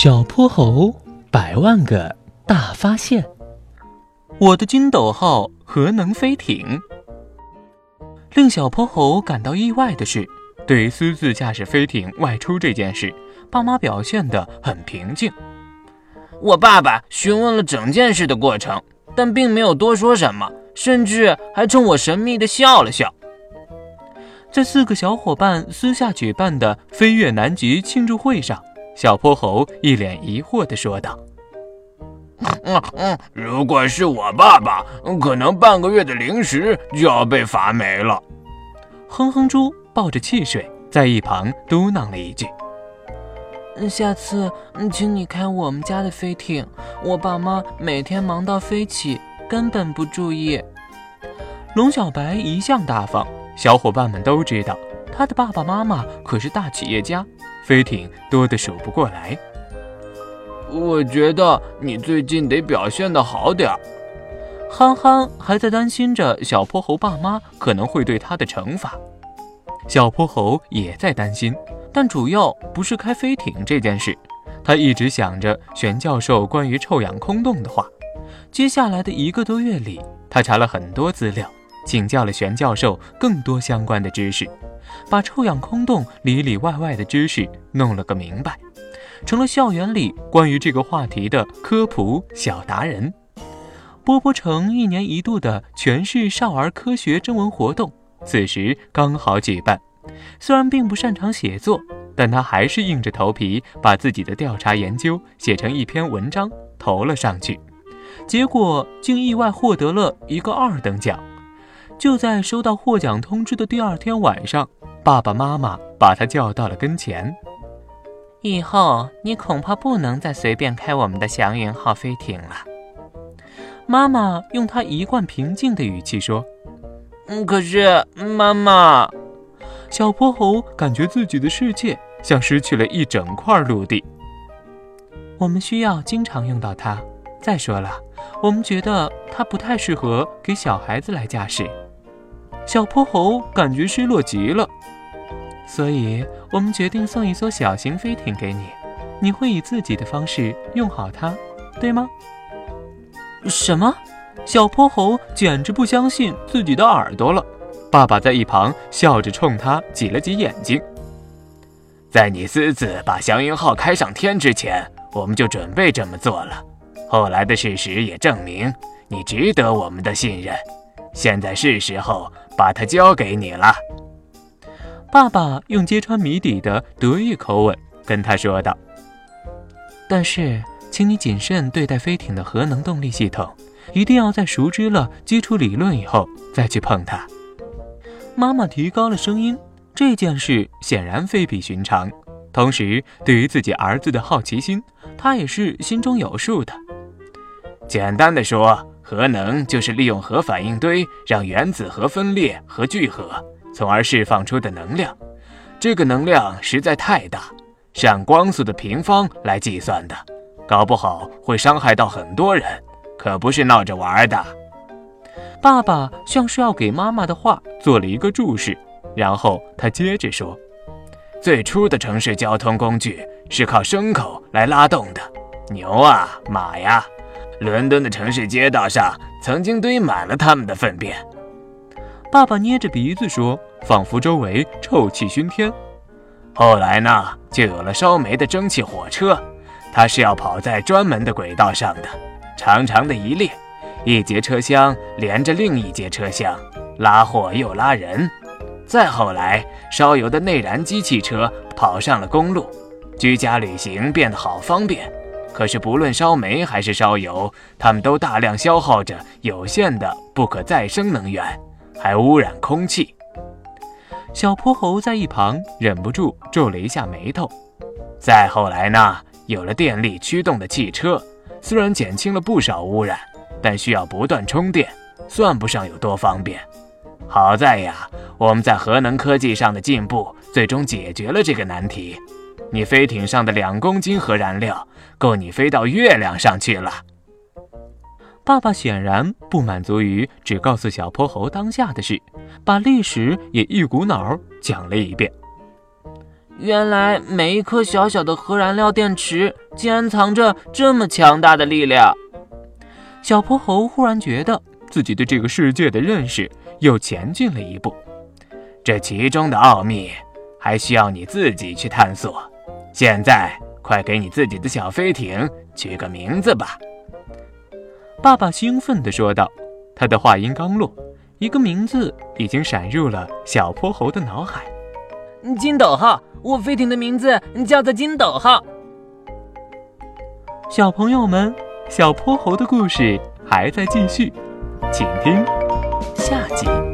小泼猴百万个大发现，我的金斗号核能飞艇。令小泼猴感到意外的是，对于私自驾驶飞艇外出这件事，爸妈表现得很平静。我爸爸询问了整件事的过程，但并没有多说什么，甚至还冲我神秘的笑了笑。在四个小伙伴私下举办的飞越南极庆祝会上。小泼猴一脸疑惑地说道：“嗯嗯，如果是我爸爸，可能半个月的零食就要被罚没了。”哼哼猪抱着汽水在一旁嘟囔了一句：“下次请你开我们家的飞艇，我爸妈每天忙到飞起，根本不注意。”龙小白一向大方，小伙伴们都知道他的爸爸妈妈可是大企业家。飞艇多得数不过来。我觉得你最近得表现的好点儿。憨憨还在担心着小泼猴爸妈可能会对他的惩罚，小泼猴也在担心，但主要不是开飞艇这件事。他一直想着玄教授关于臭氧空洞的话。接下来的一个多月里，他查了很多资料，请教了玄教授更多相关的知识。把臭氧空洞里里外外的知识弄了个明白，成了校园里关于这个话题的科普小达人。波波城一年一度的全市少儿科学征文活动，此时刚好举办。虽然并不擅长写作，但他还是硬着头皮把自己的调查研究写成一篇文章投了上去，结果竟意外获得了一个二等奖。就在收到获奖通知的第二天晚上。爸爸妈妈把他叫到了跟前。以后你恐怕不能再随便开我们的祥云号飞艇了。妈妈用她一贯平静的语气说：“嗯，可是妈妈……”小泼猴感觉自己的世界像失去了一整块陆地。我们需要经常用到它。再说了，我们觉得它不太适合给小孩子来驾驶。小泼猴感觉失落极了。所以我们决定送一艘小型飞艇给你，你会以自己的方式用好它，对吗？什么？小泼猴简直不相信自己的耳朵了。爸爸在一旁笑着冲他挤了挤眼睛。在你私自把祥云号开上天之前，我们就准备这么做了。后来的事实也证明你值得我们的信任。现在是时候把它交给你了。爸爸用揭穿谜底的得意口吻跟他说道：“但是，请你谨慎对待飞艇的核能动力系统，一定要在熟知了基础理论以后再去碰它。”妈妈提高了声音，这件事显然非比寻常。同时，对于自己儿子的好奇心，他也是心中有数的。简单的说，核能就是利用核反应堆让原子核分裂和聚合。从而释放出的能量，这个能量实在太大，是按光速的平方来计算的，搞不好会伤害到很多人，可不是闹着玩的。爸爸像是要给妈妈的话做了一个注释，然后他接着说：“最初的城市交通工具是靠牲口来拉动的，牛啊，马呀，伦敦的城市街道上曾经堆满了他们的粪便。”爸爸捏着鼻子说，仿佛周围臭气熏天。后来呢，就有了烧煤的蒸汽火车，它是要跑在专门的轨道上的，长长的一列，一节车厢连着另一节车厢，拉货又拉人。再后来，烧油的内燃机汽车跑上了公路，居家旅行变得好方便。可是不论烧煤还是烧油，它们都大量消耗着有限的不可再生能源。还污染空气。小泼猴在一旁忍不住皱了一下眉头。再后来呢，有了电力驱动的汽车，虽然减轻了不少污染，但需要不断充电，算不上有多方便。好在呀，我们在核能科技上的进步，最终解决了这个难题。你飞艇上的两公斤核燃料，够你飞到月亮上去了。爸爸显然不满足于只告诉小泼猴当下的事，把历史也一股脑讲了一遍。原来每一颗小小的核燃料电池竟然藏着这么强大的力量。小泼猴忽然觉得自己对这个世界的认识又前进了一步。这其中的奥秘还需要你自己去探索。现在，快给你自己的小飞艇取个名字吧！爸爸兴奋地说道。他的话音刚落，一个名字已经闪入了小泼猴的脑海：金斗号。我飞艇的名字叫做金斗号。小朋友们，小泼猴的故事还在继续，请听下集。